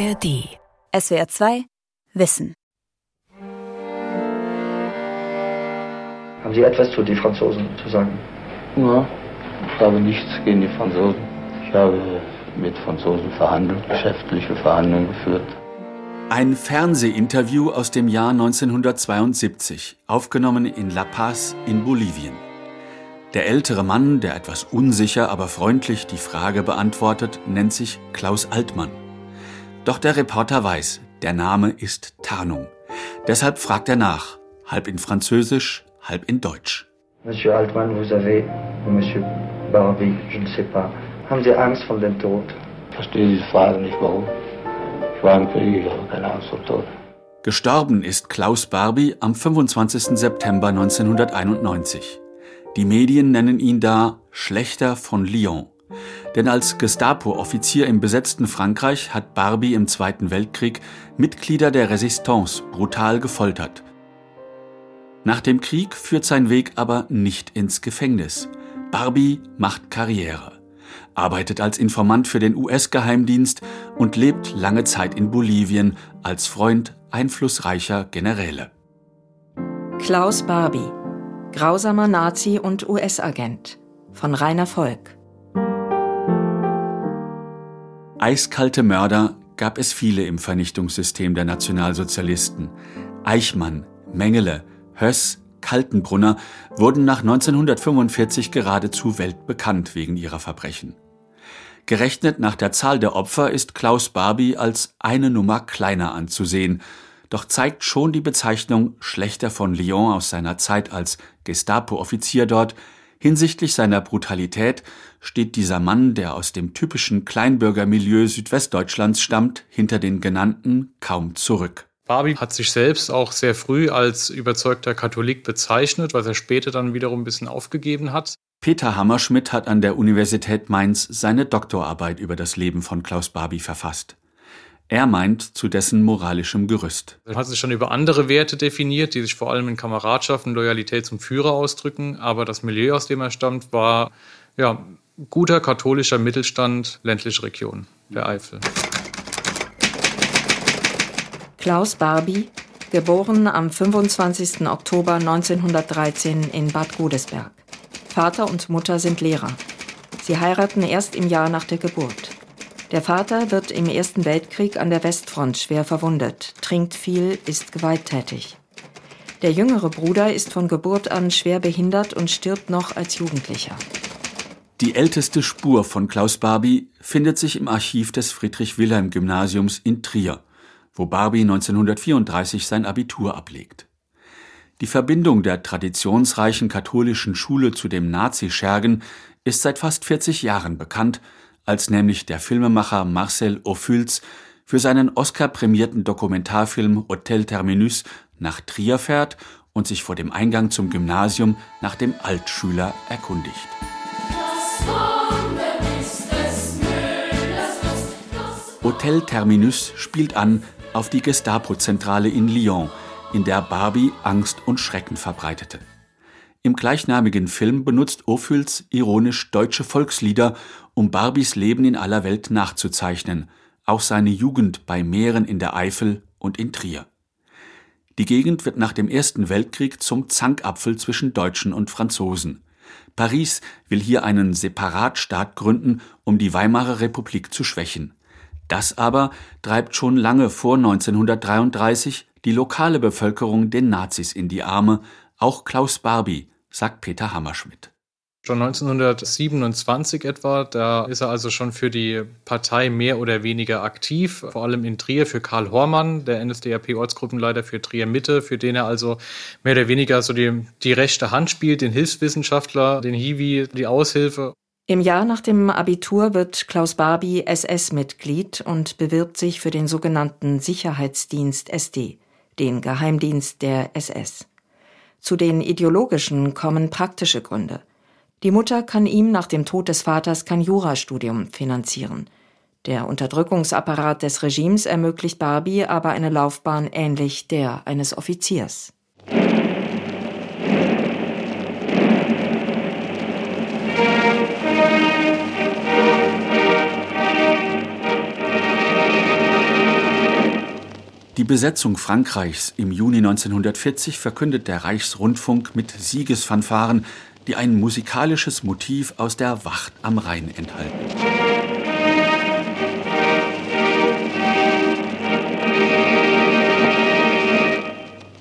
ARD. SWR 2 Wissen. Haben Sie etwas zu den Franzosen zu sagen? Ja, ich habe nichts gegen die Franzosen. Ich habe mit Franzosen verhandelt, geschäftliche Verhandlungen geführt. Ein Fernsehinterview aus dem Jahr 1972, aufgenommen in La Paz in Bolivien. Der ältere Mann, der etwas unsicher, aber freundlich die Frage beantwortet, nennt sich Klaus Altmann. Doch der Reporter weiß, der Name ist Tarnung. Deshalb fragt er nach, halb in Französisch, halb in Deutsch. Monsieur Altmann, vous avez, Monsieur Barbie, je ne sais pas, haben Sie Angst vor dem Tod? Ich verstehe diese Frage nicht, warum. Ich war im Krieg, ich habe keine Angst vor Tod. Gestorben ist Klaus Barbie am 25. September 1991. Die Medien nennen ihn da Schlechter von Lyon. Denn als Gestapo-Offizier im besetzten Frankreich hat Barbie im Zweiten Weltkrieg Mitglieder der Resistance brutal gefoltert. Nach dem Krieg führt sein Weg aber nicht ins Gefängnis. Barbie macht Karriere, arbeitet als Informant für den US-Geheimdienst und lebt lange Zeit in Bolivien als Freund einflussreicher Generäle. Klaus Barbie, grausamer Nazi und US-Agent von Rainer Volk. Eiskalte Mörder gab es viele im Vernichtungssystem der Nationalsozialisten. Eichmann, Mengele, Höss, Kaltenbrunner wurden nach 1945 geradezu weltbekannt wegen ihrer Verbrechen. Gerechnet nach der Zahl der Opfer ist Klaus Barbie als eine Nummer kleiner anzusehen, doch zeigt schon die Bezeichnung Schlechter von Lyon aus seiner Zeit als Gestapo-Offizier dort, Hinsichtlich seiner Brutalität steht dieser Mann, der aus dem typischen Kleinbürgermilieu Südwestdeutschlands stammt, hinter den genannten kaum zurück. Barbie hat sich selbst auch sehr früh als überzeugter Katholik bezeichnet, was er später dann wiederum ein bisschen aufgegeben hat. Peter Hammerschmidt hat an der Universität Mainz seine Doktorarbeit über das Leben von Klaus Barbie verfasst. Er meint zu dessen moralischem Gerüst. Er hat sich schon über andere Werte definiert, die sich vor allem in Kameradschaft und Loyalität zum Führer ausdrücken. Aber das Milieu, aus dem er stammt, war ja, guter katholischer Mittelstand, ländliche Region der Eifel. Klaus Barbie, geboren am 25. Oktober 1913 in Bad Godesberg. Vater und Mutter sind Lehrer. Sie heiraten erst im Jahr nach der Geburt. Der Vater wird im Ersten Weltkrieg an der Westfront schwer verwundet, trinkt viel, ist gewalttätig. Der jüngere Bruder ist von Geburt an schwer behindert und stirbt noch als Jugendlicher. Die älteste Spur von Klaus Barbie findet sich im Archiv des Friedrich-Wilhelm-Gymnasiums in Trier, wo Barbie 1934 sein Abitur ablegt. Die Verbindung der traditionsreichen katholischen Schule zu dem Nazi-Schergen ist seit fast 40 Jahren bekannt als nämlich der Filmemacher Marcel Ophuls für seinen Oscar-prämierten Dokumentarfilm Hotel Terminus nach Trier fährt und sich vor dem Eingang zum Gymnasium nach dem Altschüler erkundigt. Hotel Terminus spielt an auf die Gestapo-Zentrale in Lyon, in der Barbie Angst und Schrecken verbreitete. Im gleichnamigen Film benutzt Ophuls ironisch deutsche Volkslieder, um Barbies Leben in aller Welt nachzuzeichnen, auch seine Jugend bei Meeren in der Eifel und in Trier. Die Gegend wird nach dem Ersten Weltkrieg zum Zankapfel zwischen Deutschen und Franzosen. Paris will hier einen Separatstaat gründen, um die Weimarer Republik zu schwächen. Das aber treibt schon lange vor 1933 die lokale Bevölkerung den Nazis in die Arme, auch Klaus Barbie, sagt Peter Hammerschmidt. Schon 1927 etwa, da ist er also schon für die Partei mehr oder weniger aktiv, vor allem in Trier für Karl Hormann, der NSDAP-Ortsgruppenleiter für Trier Mitte, für den er also mehr oder weniger so die, die rechte Hand spielt, den Hilfswissenschaftler, den Hiwi, die Aushilfe. Im Jahr nach dem Abitur wird Klaus Barbie SS-Mitglied und bewirbt sich für den sogenannten Sicherheitsdienst SD, den Geheimdienst der SS. Zu den ideologischen kommen praktische Gründe. Die Mutter kann ihm nach dem Tod des Vaters kein Jurastudium finanzieren. Der Unterdrückungsapparat des Regimes ermöglicht Barbie aber eine Laufbahn ähnlich der eines Offiziers. Die Besetzung Frankreichs im Juni 1940 verkündet der Reichsrundfunk mit Siegesfanfaren, die ein musikalisches Motiv aus der Wacht am Rhein enthalten.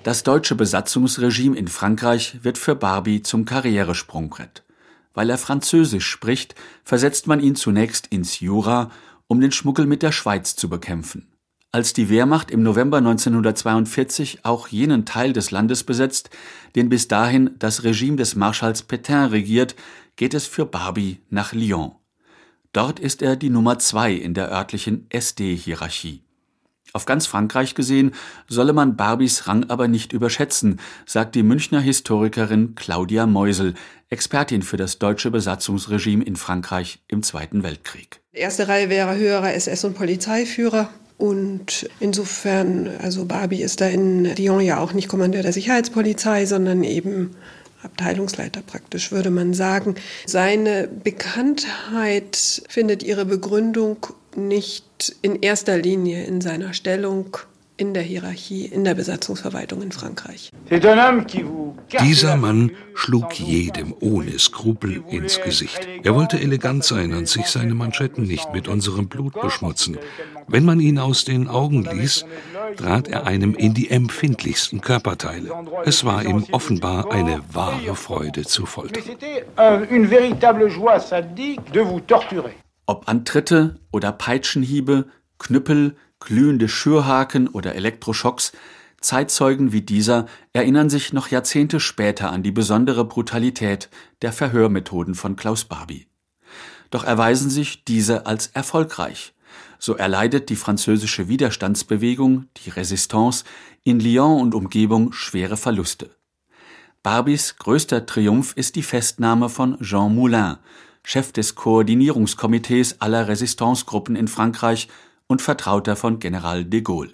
Das deutsche Besatzungsregime in Frankreich wird für Barbie zum Karrieresprungbrett. Weil er Französisch spricht, versetzt man ihn zunächst ins Jura, um den Schmuggel mit der Schweiz zu bekämpfen. Als die Wehrmacht im November 1942 auch jenen Teil des Landes besetzt, den bis dahin das Regime des Marschalls Pétain regiert, geht es für Barbie nach Lyon. Dort ist er die Nummer zwei in der örtlichen SD-Hierarchie. Auf ganz Frankreich gesehen solle man Barbies Rang aber nicht überschätzen, sagt die Münchner Historikerin Claudia Meusel, Expertin für das deutsche Besatzungsregime in Frankreich im Zweiten Weltkrieg. Erste Reihe wäre höherer SS- und Polizeiführer. Und insofern, also Barbie ist da in Lyon ja auch nicht Kommandeur der Sicherheitspolizei, sondern eben Abteilungsleiter praktisch, würde man sagen. Seine Bekanntheit findet ihre Begründung nicht in erster Linie in seiner Stellung in der Hierarchie, in der Besatzungsverwaltung in Frankreich. Dieser Mann schlug jedem ohne Skrupel ins Gesicht. Er wollte elegant sein und sich seine Manschetten nicht mit unserem Blut beschmutzen. Wenn man ihn aus den Augen ließ, trat er einem in die empfindlichsten Körperteile. Es war ihm offenbar eine wahre Freude zu foltern. Ob Antritte oder Peitschenhiebe, Knüppel, glühende Schürhaken oder Elektroschocks, Zeitzeugen wie dieser erinnern sich noch Jahrzehnte später an die besondere Brutalität der Verhörmethoden von Klaus Barbie. Doch erweisen sich diese als erfolgreich. So erleidet die französische Widerstandsbewegung, die Resistance, in Lyon und Umgebung schwere Verluste. Barbies größter Triumph ist die Festnahme von Jean Moulin, Chef des Koordinierungskomitees aller Resistancegruppen in Frankreich und Vertrauter von General de Gaulle.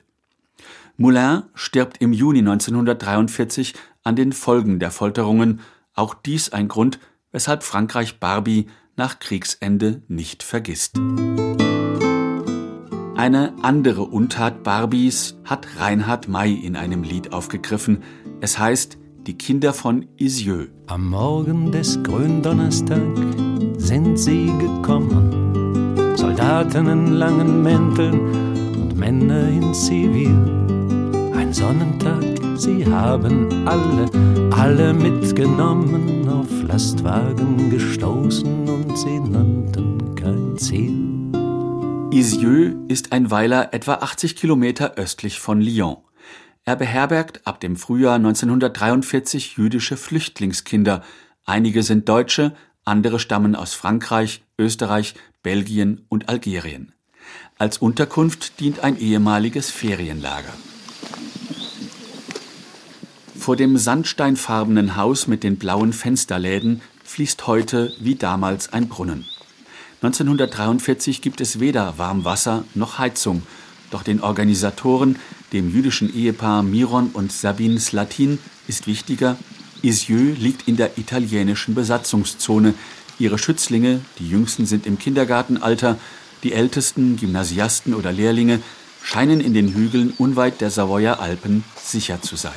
Moulin stirbt im Juni 1943 an den Folgen der Folterungen, auch dies ein Grund, weshalb Frankreich Barbie nach Kriegsende nicht vergisst. Eine andere Untat Barbies hat Reinhard May in einem Lied aufgegriffen. Es heißt Die Kinder von Isieux. Am Morgen des Gründonnerstag sind sie gekommen, Soldaten in langen Mänteln und Männer in Zivil ein Sonnentag, sie haben alle, alle mitgenommen, auf Lastwagen gestoßen und sie nannten kein Ziel. Isieux ist ein Weiler etwa 80 Kilometer östlich von Lyon. Er beherbergt ab dem Frühjahr 1943 jüdische Flüchtlingskinder. Einige sind Deutsche, andere stammen aus Frankreich, Österreich, Belgien und Algerien. Als Unterkunft dient ein ehemaliges Ferienlager. Vor dem sandsteinfarbenen Haus mit den blauen Fensterläden fließt heute wie damals ein Brunnen. 1943 gibt es weder Warmwasser noch Heizung, doch den Organisatoren, dem jüdischen Ehepaar Miron und Sabine Slatin, ist wichtiger, Isieux liegt in der italienischen Besatzungszone. Ihre Schützlinge, die jüngsten sind im Kindergartenalter, die ältesten Gymnasiasten oder Lehrlinge, scheinen in den Hügeln unweit der Savoyer Alpen sicher zu sein.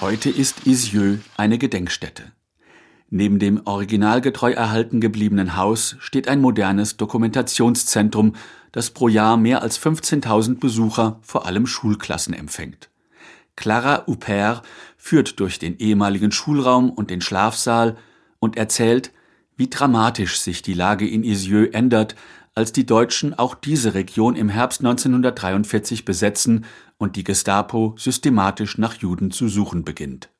Heute ist Isieux eine Gedenkstätte. Neben dem originalgetreu erhalten gebliebenen Haus steht ein modernes Dokumentationszentrum, das pro Jahr mehr als 15.000 Besucher, vor allem Schulklassen, empfängt. Clara Huppert führt durch den ehemaligen Schulraum und den Schlafsaal und erzählt, wie dramatisch sich die Lage in Isieux ändert, als die Deutschen auch diese Region im Herbst 1943 besetzen und die Gestapo systematisch nach Juden zu suchen beginnt.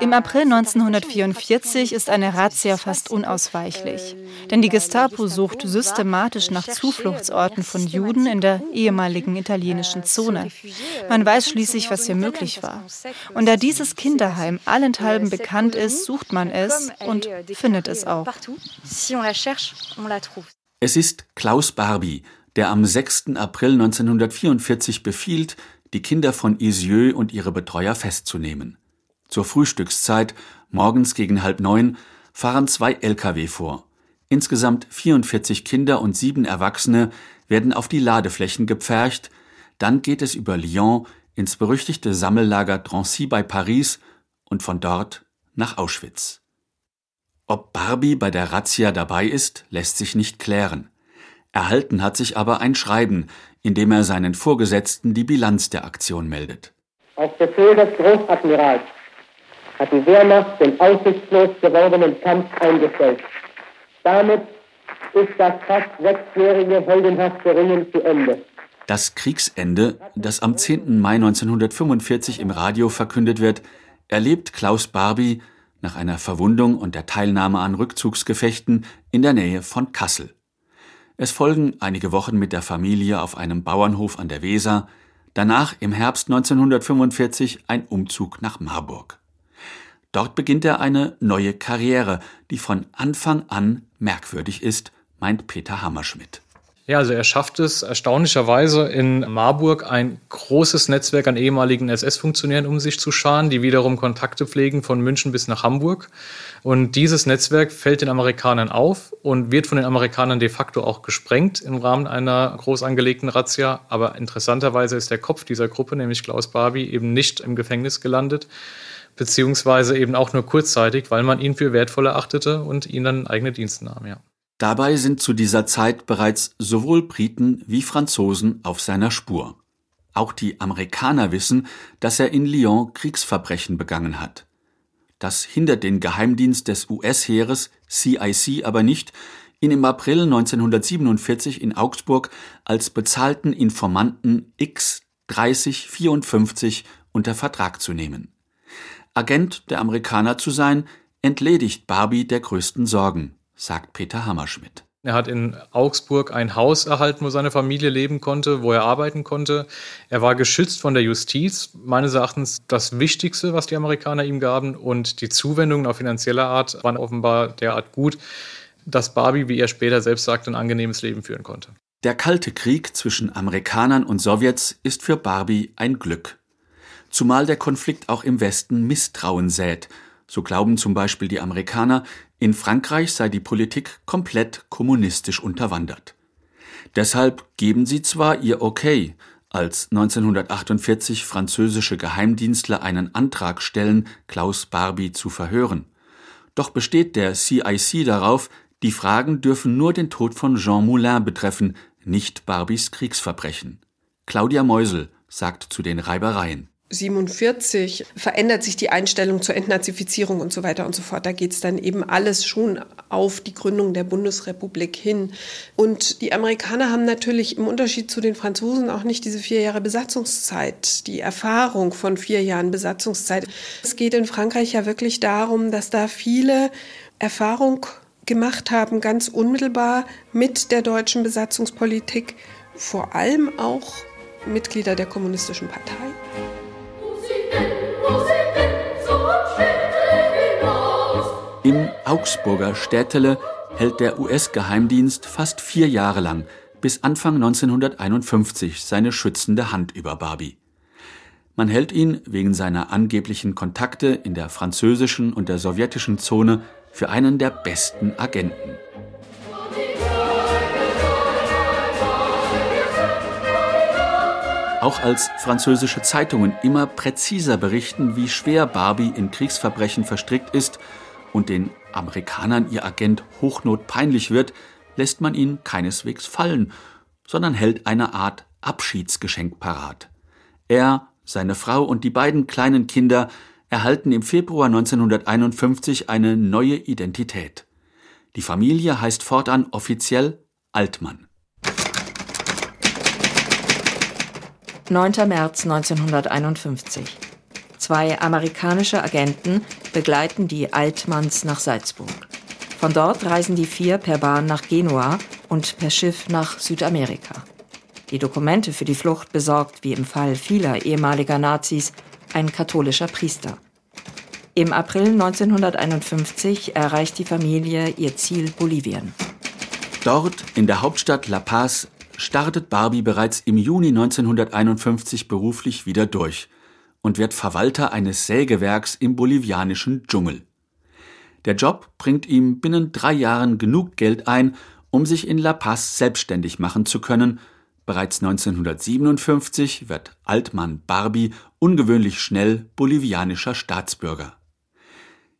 Im April 1944 ist eine Razzia fast unausweichlich, denn die Gestapo sucht systematisch nach Zufluchtsorten von Juden in der ehemaligen italienischen Zone. Man weiß schließlich, was hier möglich war. Und da dieses Kinderheim allenthalben bekannt ist, sucht man es und findet es auch. Es ist Klaus Barbie, der am 6. April 1944 befiehlt, die Kinder von Isieux und ihre Betreuer festzunehmen. Zur Frühstückszeit, morgens gegen halb neun, fahren zwei Lkw vor. Insgesamt 44 Kinder und sieben Erwachsene werden auf die Ladeflächen gepfercht, dann geht es über Lyon ins berüchtigte Sammellager Drancy bei Paris und von dort nach Auschwitz. Ob Barbie bei der Razzia dabei ist, lässt sich nicht klären. Erhalten hat sich aber ein Schreiben, in dem er seinen Vorgesetzten die Bilanz der Aktion meldet. Auf Befehl des Großadmirals hat die Wehrmacht den aussichtslos gewordenen Kampf eingestellt. Damit ist das fast sechsjährige heldenhafte Ringen zu Ende. Das Kriegsende, das am 10. Mai 1945 im Radio verkündet wird, erlebt Klaus Barbie nach einer Verwundung und der Teilnahme an Rückzugsgefechten in der Nähe von Kassel. Es folgen einige Wochen mit der Familie auf einem Bauernhof an der Weser, danach im Herbst 1945 ein Umzug nach Marburg. Dort beginnt er eine neue Karriere, die von Anfang an merkwürdig ist, meint Peter Hammerschmidt. Ja, also er schafft es erstaunlicherweise in Marburg ein großes Netzwerk an ehemaligen SS-Funktionären um sich zu scharen, die wiederum Kontakte pflegen von München bis nach Hamburg. Und dieses Netzwerk fällt den Amerikanern auf und wird von den Amerikanern de facto auch gesprengt im Rahmen einer groß angelegten Razzia. Aber interessanterweise ist der Kopf dieser Gruppe, nämlich Klaus Barbie, eben nicht im Gefängnis gelandet, beziehungsweise eben auch nur kurzzeitig, weil man ihn für wertvoll erachtete und ihn dann eigene Dienste nahm, ja. Dabei sind zu dieser Zeit bereits sowohl Briten wie Franzosen auf seiner Spur. Auch die Amerikaner wissen, dass er in Lyon Kriegsverbrechen begangen hat. Das hindert den Geheimdienst des US-Heeres CIC aber nicht, ihn im April 1947 in Augsburg als bezahlten Informanten X 3054 unter Vertrag zu nehmen. Agent der Amerikaner zu sein, entledigt Barbie der größten Sorgen sagt Peter Hammerschmidt. Er hat in Augsburg ein Haus erhalten, wo seine Familie leben konnte, wo er arbeiten konnte. Er war geschützt von der Justiz, meines Erachtens das Wichtigste, was die Amerikaner ihm gaben. Und die Zuwendungen auf finanzieller Art waren offenbar derart gut, dass Barbie, wie er später selbst sagte, ein angenehmes Leben führen konnte. Der Kalte Krieg zwischen Amerikanern und Sowjets ist für Barbie ein Glück. Zumal der Konflikt auch im Westen Misstrauen sät. So glauben zum Beispiel die Amerikaner, in Frankreich sei die Politik komplett kommunistisch unterwandert. Deshalb geben sie zwar ihr Okay, als 1948 französische Geheimdienstler einen Antrag stellen, Klaus Barbie zu verhören. Doch besteht der CIC darauf, die Fragen dürfen nur den Tod von Jean Moulin betreffen, nicht Barbies Kriegsverbrechen. Claudia Meusel sagt zu den Reibereien. 47 verändert sich die Einstellung zur Entnazifizierung und so weiter und so fort. Da geht es dann eben alles schon auf die Gründung der Bundesrepublik hin. Und die Amerikaner haben natürlich im Unterschied zu den Franzosen auch nicht diese vier Jahre Besatzungszeit, die Erfahrung von vier Jahren Besatzungszeit. Es geht in Frankreich ja wirklich darum, dass da viele Erfahrung gemacht haben, ganz unmittelbar mit der deutschen Besatzungspolitik, vor allem auch Mitglieder der Kommunistischen Partei. Im Augsburger Städtele hält der US-Geheimdienst fast vier Jahre lang, bis Anfang 1951, seine schützende Hand über Barbie. Man hält ihn wegen seiner angeblichen Kontakte in der französischen und der sowjetischen Zone für einen der besten Agenten. Auch als französische Zeitungen immer präziser berichten, wie schwer Barbie in Kriegsverbrechen verstrickt ist und den Amerikanern ihr Agent Hochnot peinlich wird, lässt man ihn keineswegs fallen, sondern hält eine Art Abschiedsgeschenk parat. Er, seine Frau und die beiden kleinen Kinder erhalten im Februar 1951 eine neue Identität. Die Familie heißt fortan offiziell Altmann. 9. März 1951. Zwei amerikanische Agenten begleiten die Altmanns nach Salzburg. Von dort reisen die vier per Bahn nach Genua und per Schiff nach Südamerika. Die Dokumente für die Flucht besorgt, wie im Fall vieler ehemaliger Nazis, ein katholischer Priester. Im April 1951 erreicht die Familie ihr Ziel Bolivien. Dort, in der Hauptstadt La Paz, startet Barbie bereits im Juni 1951 beruflich wieder durch und wird Verwalter eines Sägewerks im bolivianischen Dschungel. Der Job bringt ihm binnen drei Jahren genug Geld ein, um sich in La Paz selbstständig machen zu können. Bereits 1957 wird Altmann Barbie ungewöhnlich schnell bolivianischer Staatsbürger.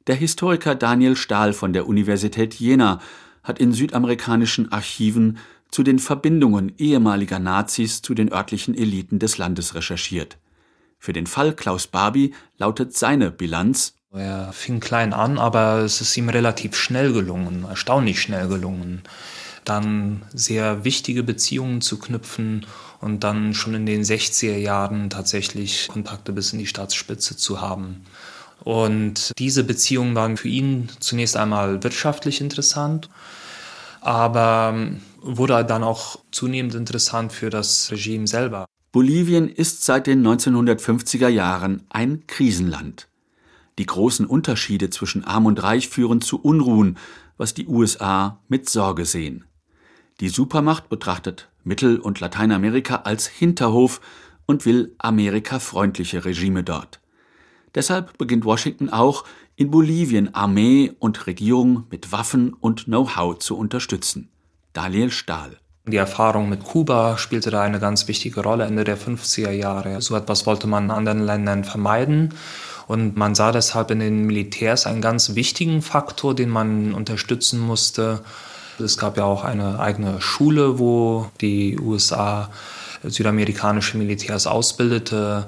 Der Historiker Daniel Stahl von der Universität Jena hat in südamerikanischen Archiven zu den Verbindungen ehemaliger Nazis zu den örtlichen Eliten des Landes recherchiert. Für den Fall Klaus Barbie lautet seine Bilanz Er fing klein an, aber es ist ihm relativ schnell gelungen, erstaunlich schnell gelungen, dann sehr wichtige Beziehungen zu knüpfen und dann schon in den 60er Jahren tatsächlich Kontakte bis in die Staatsspitze zu haben. Und diese Beziehungen waren für ihn zunächst einmal wirtschaftlich interessant, aber wurde dann auch zunehmend interessant für das Regime selber. Bolivien ist seit den 1950er Jahren ein Krisenland. Die großen Unterschiede zwischen Arm und Reich führen zu Unruhen, was die USA mit Sorge sehen. Die Supermacht betrachtet Mittel- und Lateinamerika als Hinterhof und will amerikafreundliche Regime dort. Deshalb beginnt Washington auch, in Bolivien Armee und Regierung mit Waffen und Know-how zu unterstützen. Daniel Stahl die Erfahrung mit Kuba spielte da eine ganz wichtige Rolle Ende der 50er Jahre. So etwas wollte man in anderen Ländern vermeiden. Und man sah deshalb in den Militärs einen ganz wichtigen Faktor, den man unterstützen musste. Es gab ja auch eine eigene Schule, wo die USA südamerikanische Militärs ausbildete.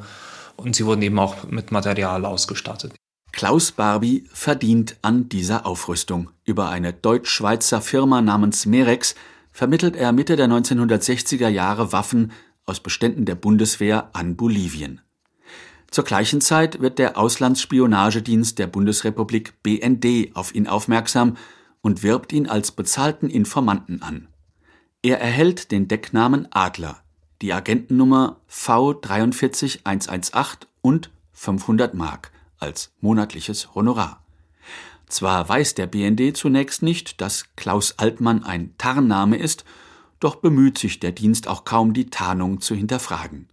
Und sie wurden eben auch mit Material ausgestattet. Klaus Barbie verdient an dieser Aufrüstung. Über eine deutsch-schweizer Firma namens Merex vermittelt er Mitte der 1960er Jahre Waffen aus Beständen der Bundeswehr an Bolivien. Zur gleichen Zeit wird der Auslandsspionagedienst der Bundesrepublik BND auf ihn aufmerksam und wirbt ihn als bezahlten Informanten an. Er erhält den Decknamen Adler, die Agentennummer V43118 und 500 Mark als monatliches Honorar. Zwar weiß der BND zunächst nicht, dass Klaus Altmann ein Tarnname ist, doch bemüht sich der Dienst auch kaum, die Tarnung zu hinterfragen.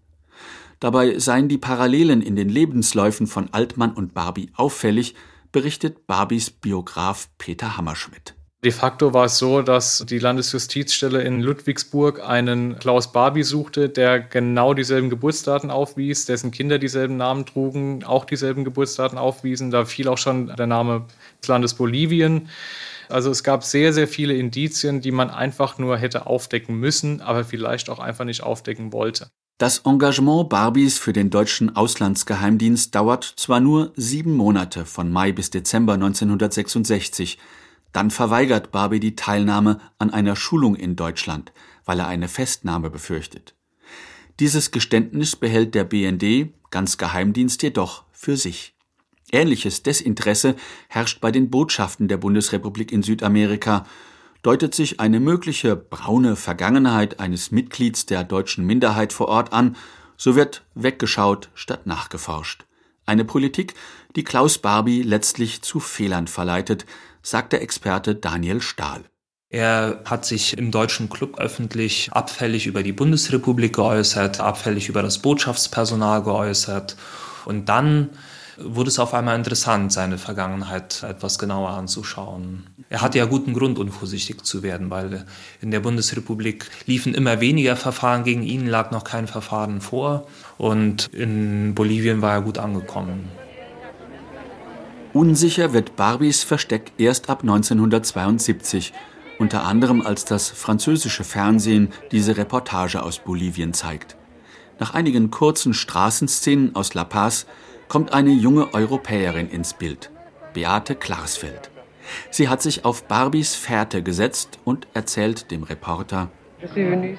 Dabei seien die Parallelen in den Lebensläufen von Altmann und Barbie auffällig, berichtet Barbies Biograf Peter Hammerschmidt. De facto war es so, dass die Landesjustizstelle in Ludwigsburg einen Klaus Barbie suchte, der genau dieselben Geburtsdaten aufwies, dessen Kinder dieselben Namen trugen, auch dieselben Geburtsdaten aufwiesen. Da fiel auch schon der Name des Landes Bolivien. Also es gab sehr, sehr viele Indizien, die man einfach nur hätte aufdecken müssen, aber vielleicht auch einfach nicht aufdecken wollte. Das Engagement Barbies für den deutschen Auslandsgeheimdienst dauert zwar nur sieben Monate von Mai bis Dezember 1966, dann verweigert Barbie die Teilnahme an einer Schulung in Deutschland, weil er eine Festnahme befürchtet. Dieses Geständnis behält der BND, ganz Geheimdienst jedoch, für sich. Ähnliches Desinteresse herrscht bei den Botschaften der Bundesrepublik in Südamerika, deutet sich eine mögliche braune Vergangenheit eines Mitglieds der deutschen Minderheit vor Ort an, so wird weggeschaut statt nachgeforscht. Eine Politik, die Klaus Barbie letztlich zu Fehlern verleitet, sagt der Experte Daniel Stahl. Er hat sich im deutschen Club öffentlich abfällig über die Bundesrepublik geäußert, abfällig über das Botschaftspersonal geäußert. Und dann wurde es auf einmal interessant, seine Vergangenheit etwas genauer anzuschauen. Er hatte ja guten Grund, unvorsichtig zu werden, weil in der Bundesrepublik liefen immer weniger Verfahren gegen ihn, lag noch kein Verfahren vor. Und in Bolivien war er gut angekommen. Unsicher wird Barbies Versteck erst ab 1972, unter anderem als das französische Fernsehen diese Reportage aus Bolivien zeigt. Nach einigen kurzen Straßenszenen aus La Paz kommt eine junge Europäerin ins Bild, Beate Klarsfeld. Sie hat sich auf Barbies Fährte gesetzt und erzählt dem Reporter,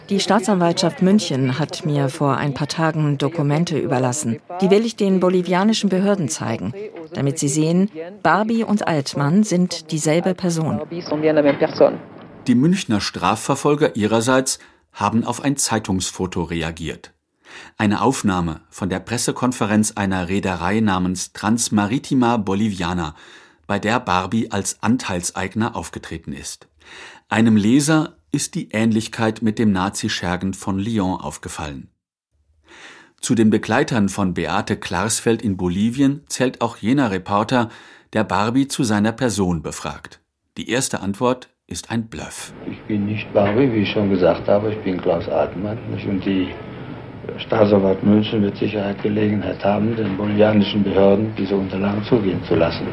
die Staatsanwaltschaft München hat mir vor ein paar Tagen Dokumente überlassen. Die will ich den bolivianischen Behörden zeigen, damit sie sehen, Barbie und Altmann sind dieselbe Person. Die Münchner Strafverfolger ihrerseits haben auf ein Zeitungsfoto reagiert. Eine Aufnahme von der Pressekonferenz einer Reederei namens Transmaritima Boliviana, bei der Barbie als Anteilseigner aufgetreten ist. Einem Leser ist die Ähnlichkeit mit dem Nazi-Schergen von Lyon aufgefallen. Zu den Begleitern von Beate Klarsfeld in Bolivien zählt auch jener Reporter, der Barbie zu seiner Person befragt. Die erste Antwort ist ein Bluff. Ich bin nicht Barbie, wie ich schon gesagt habe, ich bin Klaus Altmann. Und die Staatsanwalt München wird sicher Gelegenheit haben, den bolivianischen Behörden diese Unterlagen zugehen zu lassen,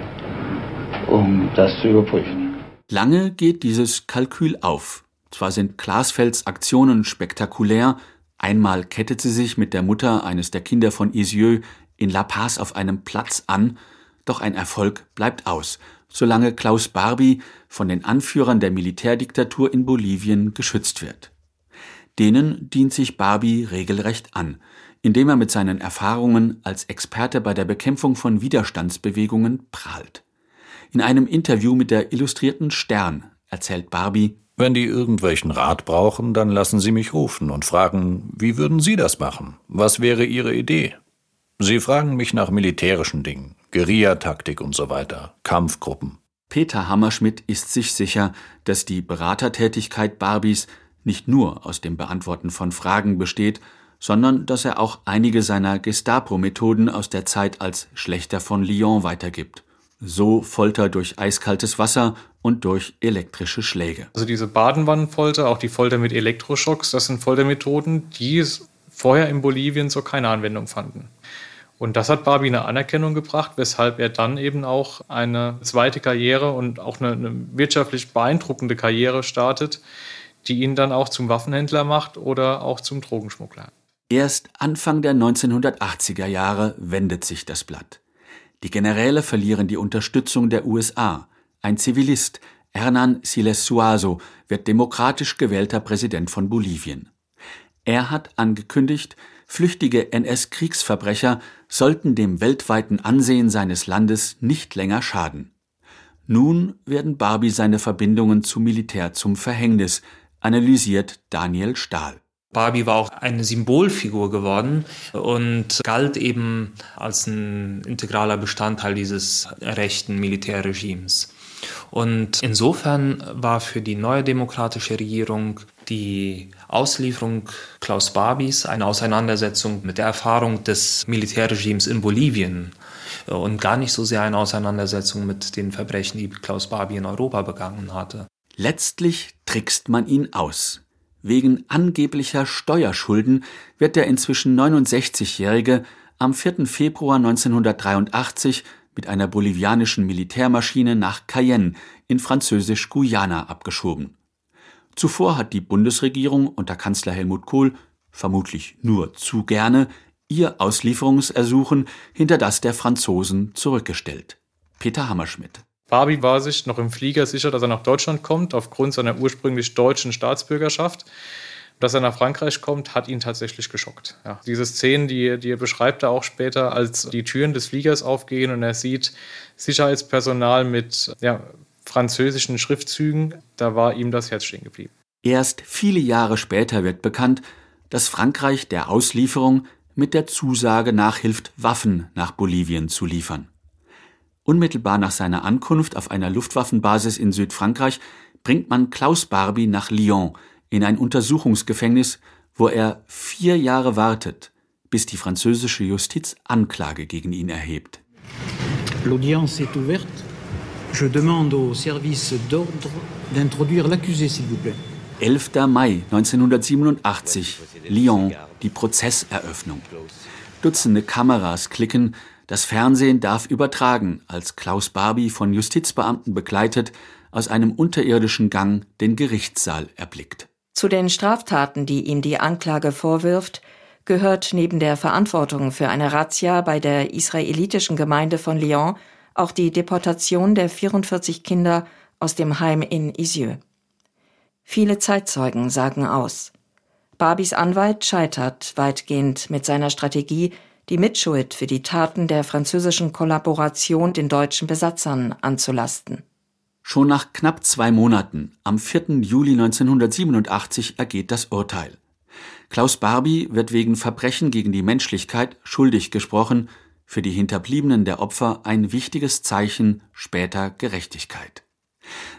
um das zu überprüfen. Lange geht dieses Kalkül auf. Zwar sind Glasfelds Aktionen spektakulär, einmal kettet sie sich mit der Mutter eines der Kinder von Isieux in La Paz auf einem Platz an, doch ein Erfolg bleibt aus, solange Klaus Barbie von den Anführern der Militärdiktatur in Bolivien geschützt wird. Denen dient sich Barbie regelrecht an, indem er mit seinen Erfahrungen als Experte bei der Bekämpfung von Widerstandsbewegungen prahlt. In einem Interview mit der Illustrierten Stern erzählt Barbie, wenn die irgendwelchen Rat brauchen, dann lassen Sie mich rufen und fragen, wie würden Sie das machen? Was wäre Ihre Idee? Sie fragen mich nach militärischen Dingen, Guerillataktik und so weiter, Kampfgruppen. Peter Hammerschmidt ist sich sicher, dass die Beratertätigkeit Barbies nicht nur aus dem Beantworten von Fragen besteht, sondern dass er auch einige seiner Gestapo-Methoden aus der Zeit als Schlechter von Lyon weitergibt. So Folter durch eiskaltes Wasser und durch elektrische Schläge. Also diese Badenwannenfolter, auch die Folter mit Elektroschocks, das sind Foltermethoden, die vorher in Bolivien so keine Anwendung fanden. Und das hat Barbie eine Anerkennung gebracht, weshalb er dann eben auch eine zweite Karriere und auch eine, eine, wirtschaftlich beeindruckende Karriere startet, die ihn dann auch zum Waffenhändler macht oder auch zum Drogenschmuggler. Erst Anfang der 1980er Jahre wendet sich das Blatt. Die Generäle verlieren die Unterstützung der USA. Ein Zivilist, Hernan Siles Suazo, wird demokratisch gewählter Präsident von Bolivien. Er hat angekündigt, flüchtige NS-Kriegsverbrecher sollten dem weltweiten Ansehen seines Landes nicht länger schaden. Nun werden Barbie seine Verbindungen zum Militär zum Verhängnis, analysiert Daniel Stahl. Barbie war auch eine Symbolfigur geworden und galt eben als ein integraler Bestandteil dieses rechten Militärregimes. Und insofern war für die neue demokratische Regierung die Auslieferung Klaus Barbies eine Auseinandersetzung mit der Erfahrung des Militärregimes in Bolivien und gar nicht so sehr eine Auseinandersetzung mit den Verbrechen, die Klaus Barbie in Europa begangen hatte. Letztlich trickst man ihn aus. Wegen angeblicher Steuerschulden wird der inzwischen 69-Jährige am 4. Februar 1983 mit einer bolivianischen Militärmaschine nach Cayenne in Französisch-Guyana abgeschoben. Zuvor hat die Bundesregierung unter Kanzler Helmut Kohl vermutlich nur zu gerne ihr Auslieferungsersuchen hinter das der Franzosen zurückgestellt. Peter Hammerschmidt. Barbie war sich noch im Flieger sicher, dass er nach Deutschland kommt, aufgrund seiner ursprünglich deutschen Staatsbürgerschaft. Dass er nach Frankreich kommt, hat ihn tatsächlich geschockt. Ja, diese Szenen, die, die beschreibt er auch später, als die Türen des Fliegers aufgehen und er sieht Sicherheitspersonal mit ja, französischen Schriftzügen, da war ihm das Herz stehen geblieben. Erst viele Jahre später wird bekannt, dass Frankreich der Auslieferung mit der Zusage nachhilft, Waffen nach Bolivien zu liefern. Unmittelbar nach seiner Ankunft auf einer Luftwaffenbasis in Südfrankreich bringt man Klaus Barbie nach Lyon in ein Untersuchungsgefängnis, wo er vier Jahre wartet, bis die französische Justiz Anklage gegen ihn erhebt. L'audience est ouverte. Je demande au service d'ordre d'introduire l'accusé, s'il vous plaît. 11. Mai 1987, Lyon, die Prozesseröffnung. Dutzende Kameras klicken, das Fernsehen darf übertragen, als Klaus Barbie von Justizbeamten begleitet aus einem unterirdischen Gang den Gerichtssaal erblickt. Zu den Straftaten, die ihm die Anklage vorwirft, gehört neben der Verantwortung für eine Razzia bei der israelitischen Gemeinde von Lyon auch die Deportation der 44 Kinder aus dem Heim in Isieux. Viele Zeitzeugen sagen aus. Barbis Anwalt scheitert weitgehend mit seiner Strategie, die Mitschuld für die Taten der französischen Kollaboration den deutschen Besatzern anzulasten. Schon nach knapp zwei Monaten, am 4. Juli 1987, ergeht das Urteil. Klaus Barbie wird wegen Verbrechen gegen die Menschlichkeit schuldig gesprochen, für die Hinterbliebenen der Opfer ein wichtiges Zeichen später Gerechtigkeit.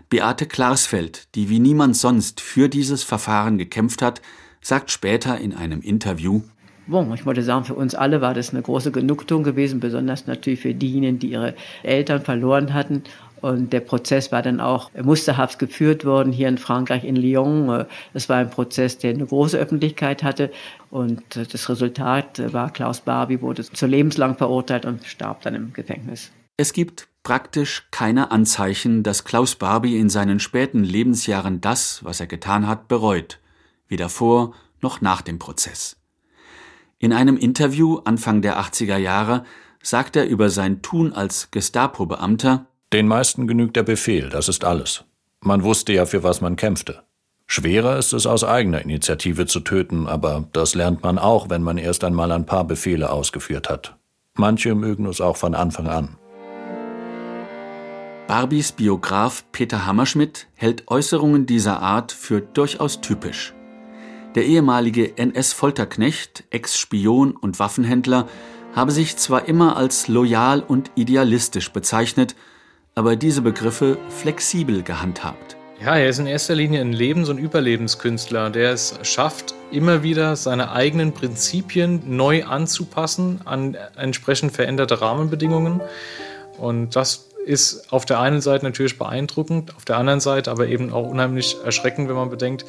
Beate Klarsfeld, die wie niemand sonst für dieses Verfahren gekämpft hat, sagt später in einem Interview, Bon, ich wollte sagen, für uns alle war das eine große Genugtuung gewesen, besonders natürlich für diejenigen, die ihre Eltern verloren hatten. Und der Prozess war dann auch musterhaft geführt worden hier in Frankreich, in Lyon. Es war ein Prozess, der eine große Öffentlichkeit hatte. Und das Resultat war, Klaus Barbie wurde zu lebenslang verurteilt und starb dann im Gefängnis. Es gibt praktisch keine Anzeichen, dass Klaus Barbie in seinen späten Lebensjahren das, was er getan hat, bereut. Weder vor noch nach dem Prozess. In einem Interview Anfang der 80er Jahre sagt er über sein Tun als Gestapo-Beamter, den meisten genügt der Befehl, das ist alles. Man wusste ja, für was man kämpfte. Schwerer ist es aus eigener Initiative zu töten, aber das lernt man auch, wenn man erst einmal ein paar Befehle ausgeführt hat. Manche mögen es auch von Anfang an. Barbies Biograf Peter Hammerschmidt hält Äußerungen dieser Art für durchaus typisch. Der ehemalige NS-Folterknecht, Ex-Spion und Waffenhändler habe sich zwar immer als loyal und idealistisch bezeichnet, aber diese Begriffe flexibel gehandhabt. Ja, er ist in erster Linie ein Lebens- und Überlebenskünstler, der es schafft, immer wieder seine eigenen Prinzipien neu anzupassen an entsprechend veränderte Rahmenbedingungen. Und das ist auf der einen Seite natürlich beeindruckend, auf der anderen Seite aber eben auch unheimlich erschreckend, wenn man bedenkt,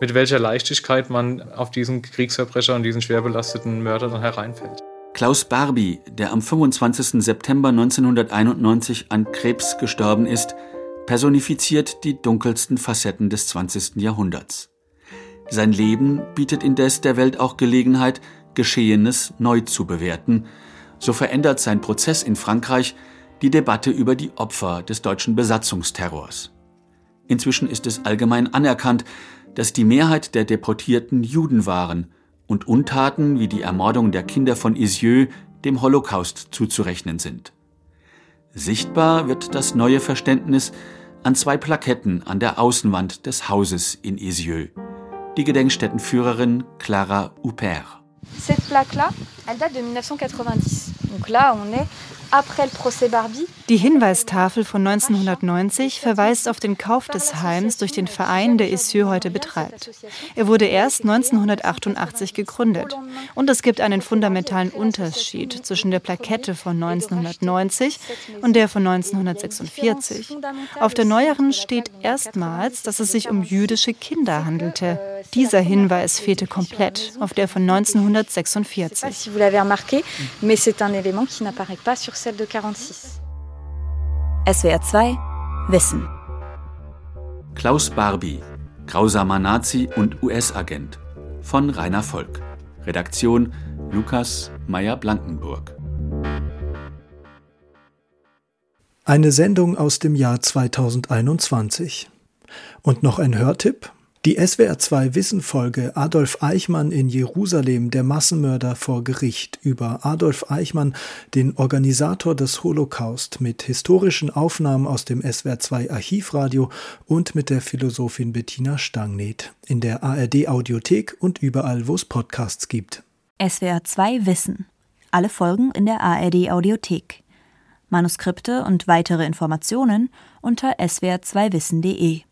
mit welcher Leichtigkeit man auf diesen Kriegsverbrecher und diesen schwer belasteten Mörder dann hereinfällt. Klaus Barbie, der am 25. September 1991 an Krebs gestorben ist, personifiziert die dunkelsten Facetten des 20. Jahrhunderts. Sein Leben bietet indes der Welt auch Gelegenheit, Geschehenes neu zu bewerten. So verändert sein Prozess in Frankreich die Debatte über die Opfer des deutschen Besatzungsterrors. Inzwischen ist es allgemein anerkannt, dass die Mehrheit der Deportierten Juden waren und Untaten wie die Ermordung der Kinder von Isieux dem Holocaust zuzurechnen sind. Sichtbar wird das neue Verständnis an zwei Plaketten an der Außenwand des Hauses in Isieux. Die Gedenkstättenführerin Clara Huppert. Cette plaque-là, elle date de 1990. Donc là, on est die Hinweistafel von 1990 verweist auf den Kauf des Heims durch den Verein, der Issue heute betreibt. Er wurde erst 1988 gegründet. Und es gibt einen fundamentalen Unterschied zwischen der Plakette von 1990 und der von 1946. Auf der neueren steht erstmals, dass es sich um jüdische Kinder handelte. Dieser Hinweis fehlte komplett auf der von 1946 celle de 46. SWR 2 Wissen. Klaus Barbie, grausamer Nazi und US-Agent von Rainer Volk. Redaktion Lukas Meyer-Blankenburg. Eine Sendung aus dem Jahr 2021. Und noch ein Hörtipp die SWR2 Wissenfolge Adolf Eichmann in Jerusalem, der Massenmörder vor Gericht über Adolf Eichmann, den Organisator des Holocaust, mit historischen Aufnahmen aus dem SWR2 Archivradio und mit der Philosophin Bettina Stangneth in der ARD Audiothek und überall, wo es Podcasts gibt. SWR2 Wissen. Alle Folgen in der ARD Audiothek. Manuskripte und weitere Informationen unter swr2wissen.de